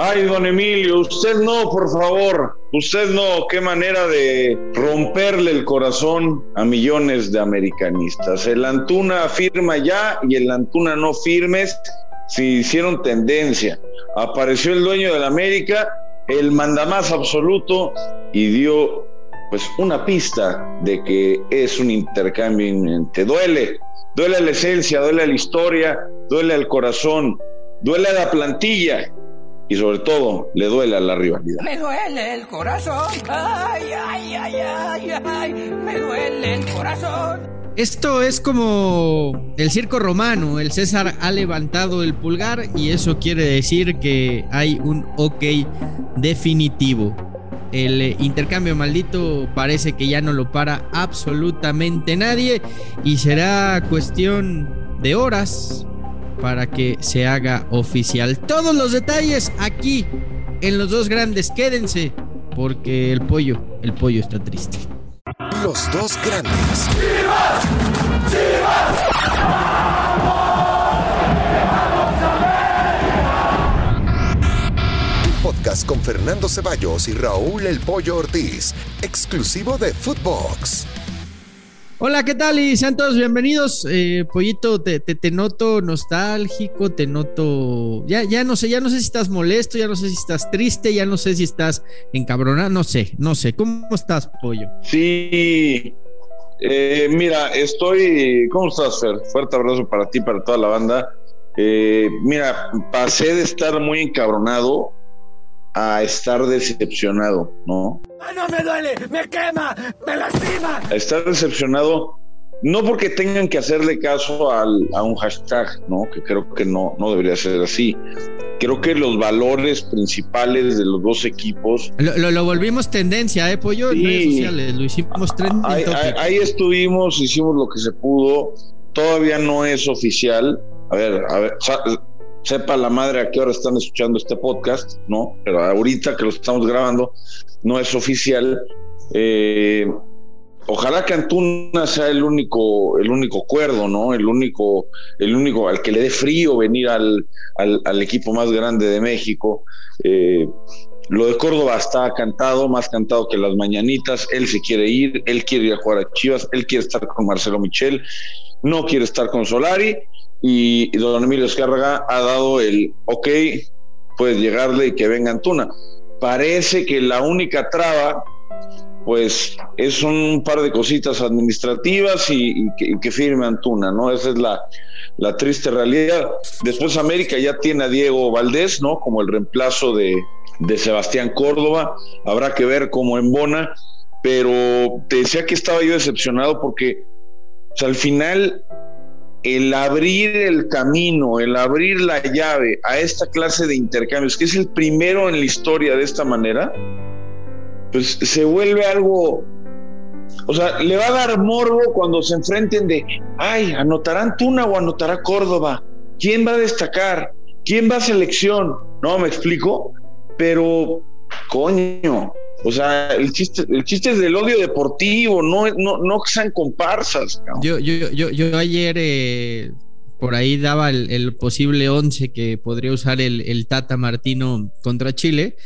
Ay, don Emilio, usted no, por favor. Usted no, qué manera de romperle el corazón a millones de americanistas. El Antuna firma ya y el Antuna no firmes se hicieron tendencia. Apareció el dueño de la América, el mandamás absoluto y dio pues una pista de que es un intercambio Te Duele, duele a la esencia, duele a la historia, duele al corazón, duele a la plantilla y sobre todo le duele a la rivalidad. Me duele el corazón, ay, ay, ay, ay, ay, me duele el corazón. Esto es como el circo romano, el César ha levantado el pulgar y eso quiere decir que hay un ok definitivo. El eh, intercambio maldito parece que ya no lo para absolutamente nadie y será cuestión de horas para que se haga oficial. Todos los detalles aquí en los dos grandes, quédense porque el pollo, el pollo está triste. Los dos grandes. podcast con Fernando Ceballos y Raúl El Pollo Ortiz, exclusivo de Footbox. Hola, ¿qué tal? Y sean todos bienvenidos. Eh, Pollito, te, te, noto nostálgico, te noto. Ya, ya no sé, ya no sé si estás molesto, ya no sé si estás triste, ya no sé si estás encabronado, no sé, no sé. ¿Cómo estás, Pollo? Sí. Eh, mira, estoy. ¿Cómo estás, Fer? Fuerte abrazo para ti, para toda la banda. Eh, mira, pasé de estar muy encabronado a estar decepcionado, ¿no? ¡Ah, no me duele! ¡Me quema! ¡Me lastima! A estar decepcionado, no porque tengan que hacerle caso al, a un hashtag, ¿no? Que creo que no, no debería ser así. Creo que los valores principales de los dos equipos. Lo, lo, volvimos tendencia, ¿eh, Pollo? En redes sociales, lo hicimos trending ahí, ahí, ahí estuvimos, hicimos lo que se pudo. Todavía no es oficial. A ver, a ver, sepa la madre a qué hora están escuchando este podcast, ¿no? Pero ahorita que lo estamos grabando no es oficial. Eh, ojalá que Antuna sea el único, el único cuerdo, ¿no? El único, el único al que le dé frío venir al, al, equipo más grande de México. Eh, lo de Córdoba está cantado, más cantado que las mañanitas. Él se quiere ir, él quiere ir a jugar a Chivas, él quiere estar con Marcelo Michel, no quiere estar con Solari y, don Emilio Escárraga ha dado el ok, puede llegarle y que venga Antuna. Parece que la única traba, pues, es un par de cositas administrativas y, que, firme Antuna, ¿no? Esa es la, la triste realidad. Después América ya tiene a Diego Valdés, ¿no? Como el reemplazo de, de Sebastián Córdoba. Habrá que ver cómo embona, pero te decía que estaba yo decepcionado porque o sea, al final el abrir el camino, el abrir la llave a esta clase de intercambios, que es el primero en la historia de esta manera, pues se vuelve algo, o sea, le va a dar morbo cuando se enfrenten de, ay, anotarán Tuna o anotará Córdoba, ¿quién va a destacar? ¿Quién va a selección? No, me explico, pero coño, o sea, el chiste, el chiste es del odio deportivo, no, no, no sean comparsas. Yo, yo, yo, yo ayer eh, por ahí daba el, posible 11 que podría usar el, Tata Martino contra Chile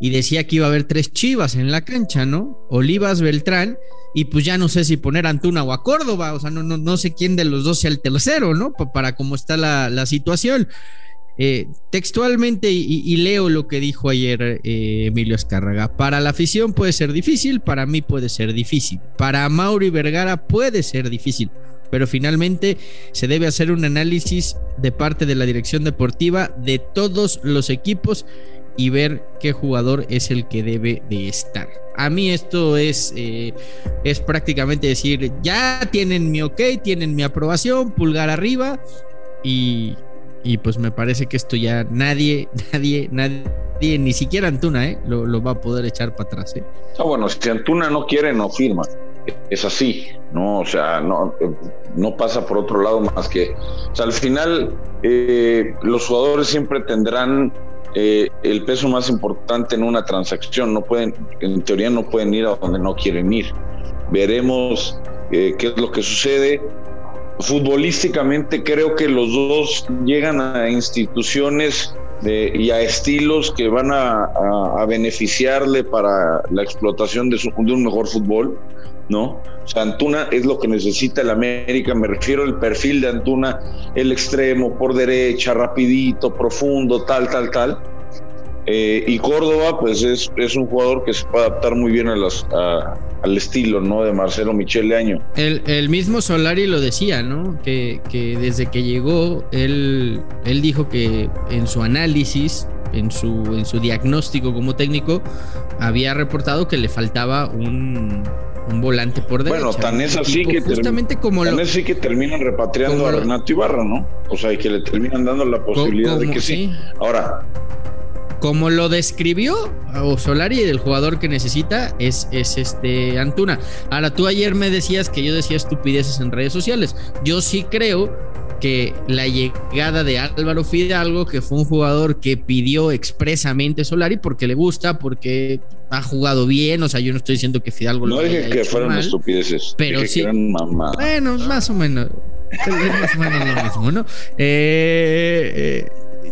y decía que iba a haber tres chivas en la cancha, ¿no? Olivas, Beltrán, y pues ya no sé si poner Antuna o a Córdoba, o sea, no, no, no sé quién de los dos sea el tercero, ¿no? Para cómo está la, la situación. Eh, textualmente, y, leo lo que dijo ayer eh, Emilio Escárraga, para la afición puede ser difícil, para mí puede ser difícil, para Mauri Vergara puede ser difícil, pero finalmente se debe hacer un análisis de parte de la dirección deportiva de todos los equipos y ver qué jugador es el que debe de estar. A mí esto es, eh, es prácticamente decir, ya tienen mi ok, tienen mi aprobación, pulgar arriba y, y pues me parece que esto ya nadie, nadie, nadie, ni siquiera Antuna, ¿eh? lo, va a poder echar para atrás. ¿eh? Ah, bueno, si Antuna no quiere, no firma. Es así, ¿no? O sea, no, no pasa por otro lado más que. O sea, al final, eh, los jugadores siempre tendrán eh, el peso más importante en una transacción. No pueden, en teoría, no pueden ir a donde no quieren ir. Veremos qué es lo que sucede futbolísticamente creo que los dos llegan a instituciones de, y a estilos que van a, beneficiarle para la explotación de, su, un mejor fútbol, ¿no? O sea, Antuna es lo que necesita el América, me refiero al perfil de Antuna, el extremo, por derecha, rapidito, profundo, tal, tal, tal. Eh, y Córdoba, pues es, es, un jugador que se puede adaptar muy bien a las, a, al estilo, ¿no? De Marcelo Michele Año. El, el, mismo Solari lo decía, ¿no? Que, que desde que llegó, él, él dijo que en su análisis, en su, en su diagnóstico como técnico, había reportado que le faltaba un, un volante por derecha. Bueno, tan es así que justamente como tan lo, es así que terminan repatriando a Renato Ibarra, ¿no? O sea, y que le terminan dando la posibilidad como, de que sí. sí. Ahora, como lo describió o Solari, el jugador que necesita es, es este Antuna. Ahora, tú ayer me decías que yo decía estupideces en redes sociales. Yo sí creo que la llegada de Álvaro Fidalgo, que fue un jugador que pidió expresamente Solari porque le gusta, porque ha jugado bien, o sea, yo no estoy diciendo que Fidalgo no lo dije haya que hecho fueran mal, estupideces, pero dije sí. que eran mamadas. Bueno, más o menos. Es más o menos lo mismo, ¿no? Eh, eh,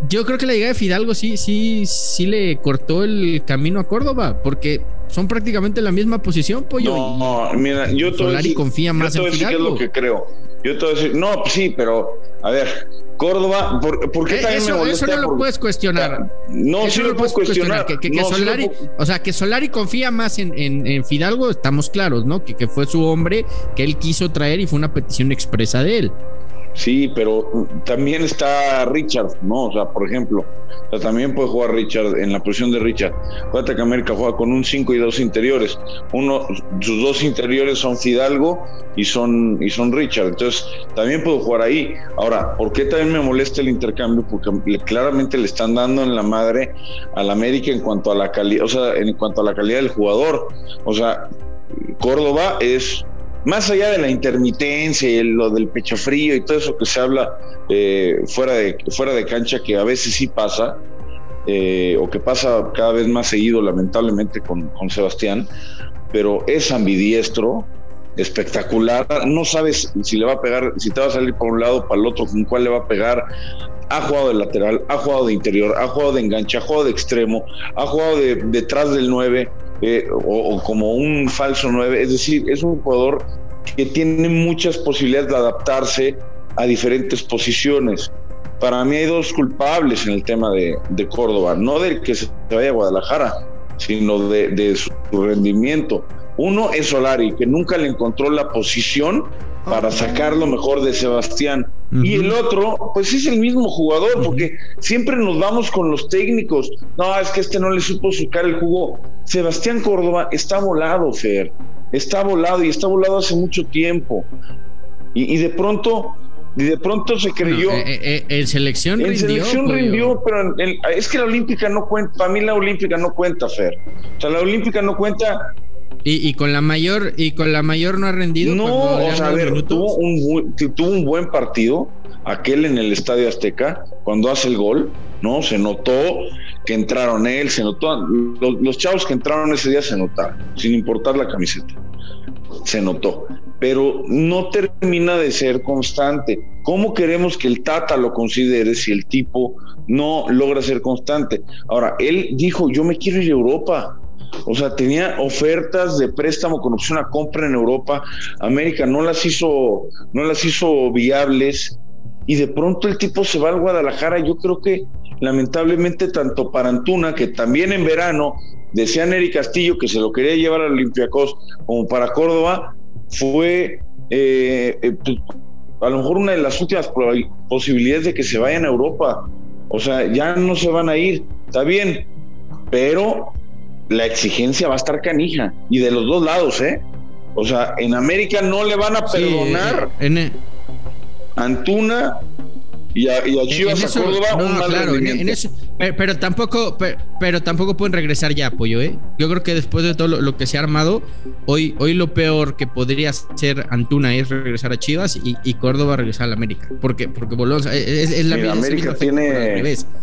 yo creo que la llegada de Fidalgo sí, sí, sí le cortó el camino a Córdoba, porque son prácticamente la misma posición, pollo. No, mira, yo decir, confía yo más a en decir qué es Fidalgo. lo que creo. Yo a decir, no, pues sí, pero a ver, Córdoba, ¿por, por qué Eh, también me eso, molesta? eso no lo Por- puedes cuestionar. No, sí no lo puedo puedes cuestionar. Que, que- que No, sí lo Solari, puedo- o sea, que Solari confía más en, en- en Fidalgo, estamos claros, ¿no? Que, que fue su hombre que él quiso traer y fue una petición expresa de él. Sí, pero también está Richard, ¿no? O sea, por ejemplo, también puede jugar Richard en la posición de Richard. Acuérdate que América juega con un 5 y dos interiores. Uno, sus dos interiores son Fidalgo y son, y son Richard. Entonces, también puedo jugar ahí. Ahora, ¿por qué también me molesta el intercambio? Porque claramente le están dando en la madre al América en cuanto a la calidad, o sea, en cuanto a la calidad del jugador. O sea, Córdoba es más allá de la intermitencia y lo del pecho frío y todo eso que se habla eh, fuera, de, fuera de cancha, que a veces sí pasa, eh, o que pasa cada vez más seguido, lamentablemente, con, con Sebastián, pero es ambidiestro, espectacular, no sabes si le va a pegar, si te va a salir por un lado, para el otro, con cuál le va a pegar. Ha jugado de lateral, ha jugado de interior, ha jugado de enganche, ha jugado de extremo, ha jugado de, detrás del 9, eh, o, como un falso 9. Es decir, es un jugador que tiene muchas posibilidades de adaptarse a diferentes posiciones. Para mí hay dos culpables en el tema de, de Córdoba, no del que se vaya a Guadalajara, sino de, de su rendimiento. Uno es Solari, que nunca le encontró la posición para sacar lo mejor de Sebastián. -huh. Y el otro, pues es el mismo jugador, uh -huh. porque siempre nos vamos con los técnicos. No, es que este no le supo sacar el jugo. Sebastián Córdoba está volado, Fer. Está volado y está volado hace mucho tiempo. Y, y de pronto, y de pronto se creyó. No, eh, eh, en selección en rindió. selección rindió, pero en, en, es que la olímpica no cuenta. Para mí la olímpica no cuenta, Fer. O sea, la olímpica no cuenta y, y, con la mayor y con la mayor no ha rendido. No, o sea, a ver, tuvo un, tuvo un buen partido, aquel en el Estadio Azteca, cuando hace el gol, ¿no? Se notó que entraron él, se notó, los, los chavos que entraron ese día se notaron, sin importar la camiseta, se notó, pero no termina de ser constante. ¿Cómo queremos que el Tata lo considere si el tipo no logra ser constante? Ahora, él dijo, yo me quiero ir a Europa, o sea, tenía ofertas de préstamo con opción a compra en Europa. América no las hizo, no las hizo viables. Y de pronto el tipo se va al Guadalajara. Yo creo que lamentablemente tanto para Antuna, que también en verano decía Neri Castillo que se lo quería llevar al Olympiacos, como para Córdoba, fue eh, eh, a lo mejor una de las últimas posibilidades de que se vayan a Europa. O sea, ya no se van a ir. Está bien, pero la exigencia va a estar canija y de los dos lados, ¿eh? O sea, en América no le van a perdonar sí, en, en, Antuna y a, y a Chivas eso, a Córdoba no, un mal claro, en, eso, pero, pero, tampoco pero, pero, tampoco pueden regresar ya apoyo eh yo creo que después de todo lo, lo, que se ha armado hoy hoy lo peor que podría ser Antuna es regresar a Chivas y, y Córdoba regresar a la América porque porque volvemos es, es la Mira, América tiene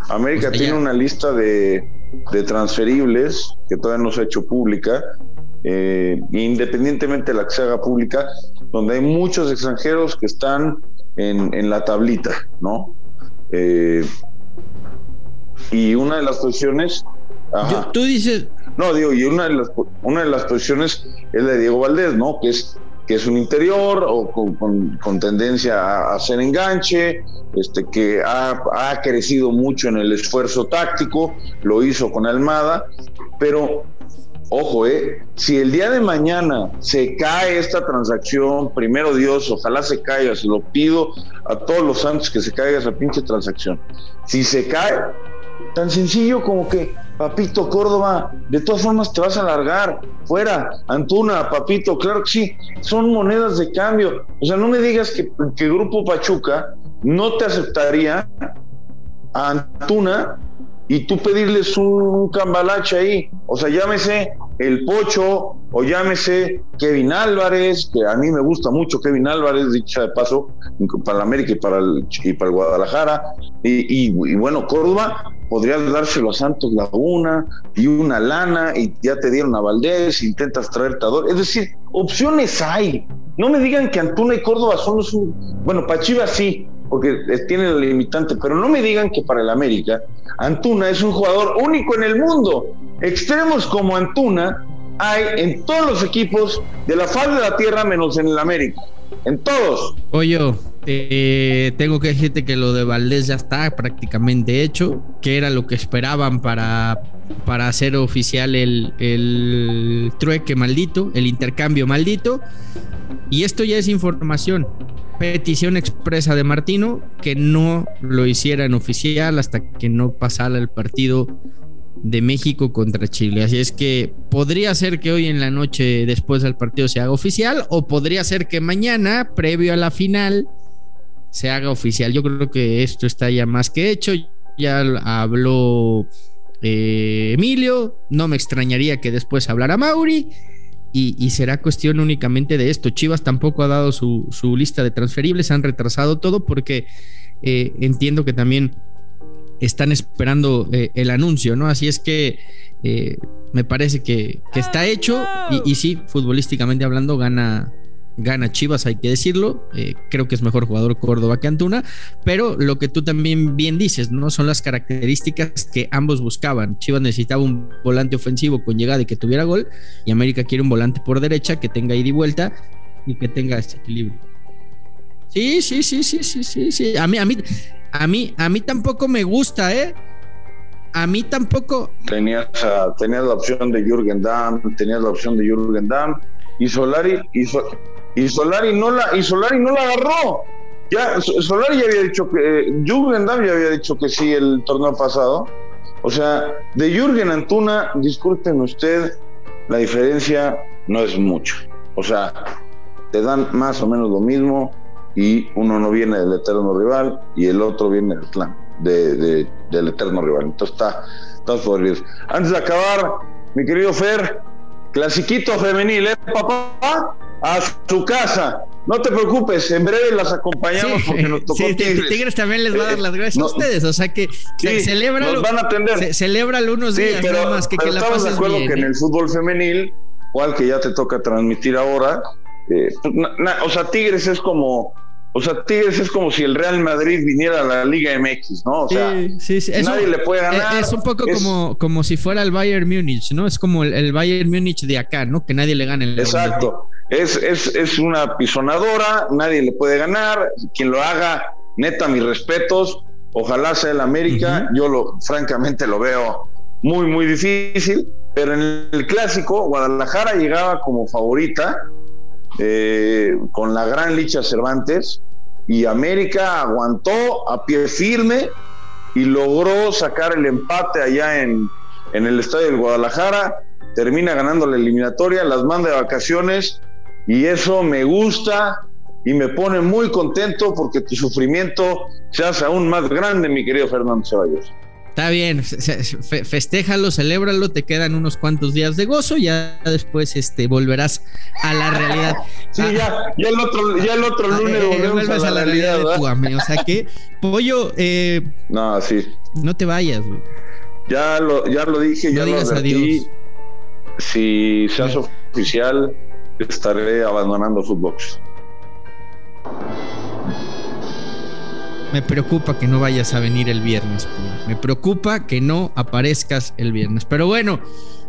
América o sea, tiene ya. una lista de, de transferibles que todavía no se ha hecho pública eh, independientemente de la que se haga pública, donde hay muchos extranjeros que están en, en la tablita, ¿no? Eh, Y una de las posiciones. Yo- tú dices, No, digo, y una de las, una de las posiciones es la de Diego Valdés, ¿no? Que es, que es un interior o con, con- con tendencia a, hacer enganche, este, que ha, ha crecido mucho en el esfuerzo táctico, lo hizo con Almada, pero ojo, ¿eh? Si el día de mañana se cae esta transacción, primero Dios, ojalá se caiga, se lo pido a todos los santos que se caiga esa pinche transacción. Si se cae, tan sencillo como que, papito Córdoba, de todas formas te vas a largar, fuera, Antuna, papito, claro que sí, son monedas de cambio. O sea, no me digas que, que Grupo Pachuca no te aceptaría a Antuna y tú pedirles un, cambalache ahí. O sea, llámese el Pocho o llámese Kevin Álvarez, que a mí me gusta mucho Kevin Álvarez, dicha de paso, para la América y para el, y para el Guadalajara. Y bueno, Córdoba podrías dárselo a Santos Laguna y una lana y ya te dieron a Valdés, intentas traerte a Dor. Es decir, opciones hay. No me digan que Antuna y Córdoba son los... Bueno, para Chivas sí, porque tiene el limitante, pero no me digan que para el América Antuna es un jugador único en el mundo. Extremos como Antuna hay en todos los equipos de la faz de la tierra menos en el América. En todos. Oye, eh, tengo que decirte que lo de Valdés ya está prácticamente hecho, que era lo que esperaban para, para hacer oficial el, el trueque maldito, el intercambio maldito. Y esto ya es información. Petición expresa de Martino que no lo hicieran oficial hasta que no pasara el partido de México contra Chile. Así es que podría ser que hoy en la noche después del partido se haga oficial o podría ser que mañana, previo a la final, se haga oficial. Yo creo que esto está ya más que hecho. Ya habló eh, Emilio, no me extrañaría que después hablara Mauri. Y, y será cuestión únicamente de esto. Chivas tampoco ha dado su, su lista de transferibles, han retrasado todo porque eh, entiendo que también están esperando eh, el anuncio, ¿no? Así es que eh, me parece que, que está hecho y, y, sí, futbolísticamente hablando, gana, gana Chivas, hay que decirlo. Eh, creo que es mejor jugador Córdoba que Antuna, pero lo que tú también bien dices, ¿no? Son las características que ambos buscaban. Chivas necesitaba un volante ofensivo con llegada y que tuviera gol, y América quiere un volante por derecha que tenga ida y vuelta y que tenga este equilibrio. Sí, sí, sí, sí, sí, sí, sí. A mí, a mí, a mí, a mí tampoco me gusta, ¿eh? A mí tampoco. Tenías, tenías la opción de Jürgen Damm, tenías la opción de Jürgen Damm, y Solari, y, so, y Solari no la, y Solari no la agarró. Ya, Solari ya había dicho que, eh, Jürgen Damm ya había dicho que sí el torneo pasado. O sea, de Jürgen Antuna, disculpen usted, la diferencia no es mucho. O sea, te dan más o menos lo mismo y uno no viene del eterno rival y el otro viene del clan, de, de, del eterno rival. Entonces está, está podrido. Antes de acabar, mi querido Fer, clasiquito femenil, ¿eh, papá? A su casa. No te preocupes, en breve las acompañamos sí, porque nos tocó sí, Tigres. Tigres también les va a dar las gracias eh, no, a ustedes, o sea que sí, se celebra nos van a atender. Se, celebra unos días pero, nada más que, pero que la estamos de acuerdo bien, que ¿eh? en el fútbol femenil, cual que ya te toca transmitir ahora, eh, na, na, o sea, Tigres es como o sea, Tigres es como si el Real Madrid viniera a la Liga MX, ¿no? O sea, sí, sí, nadie un, le puede ganar. Es, es un poco es, como, como si fuera el Bayern Múnich, ¿no? Es como el, el, Bayern Múnich de acá, ¿no? Que nadie le gane. El Exacto. Es, es, es una pisonadora, nadie le puede ganar. Quien lo haga, neta, mis respetos. Ojalá sea el América. Uh -huh. Yo lo, francamente, lo veo muy, muy difícil. Pero en el clásico, Guadalajara llegaba como favorita eh, con la gran Licha Cervantes y América aguantó a pie firme y logró sacar el empate allá en, en el estadio del Guadalajara, termina ganando la eliminatoria, las manda de vacaciones y eso me gusta y me pone muy contento porque tu sufrimiento se hace aún más grande, mi querido Fernando Ceballos. Está bien, fe festéjalo, celébralo, te quedan unos cuantos días de gozo, ya después este, volverás a la realidad. Sí, ah, ya, ya, el otro, ya el otro lunes eh, volvemos a la, a la realidad, realidad de tu ame. O sea que, Pollo, eh, no, sí. no te vayas. Güey. Ya lo, ya lo dije, no ya digas lo advertí. adiós. Si se hace oficial, estaré abandonando Footbox. me preocupa que no vayas a venir el viernes. Me preocupa que no aparezcas el viernes. Pero bueno,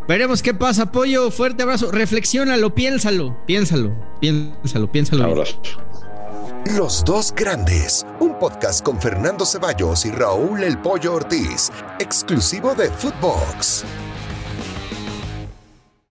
veremos qué pasa. Pollo, fuerte abrazo. Reflexiónalo, piénsalo, piénsalo, piénsalo, piénsalo. Abrazo. Los dos grandes, un podcast con Fernando Ceballos y Raúl El Pollo Ortiz, exclusivo de Footbox.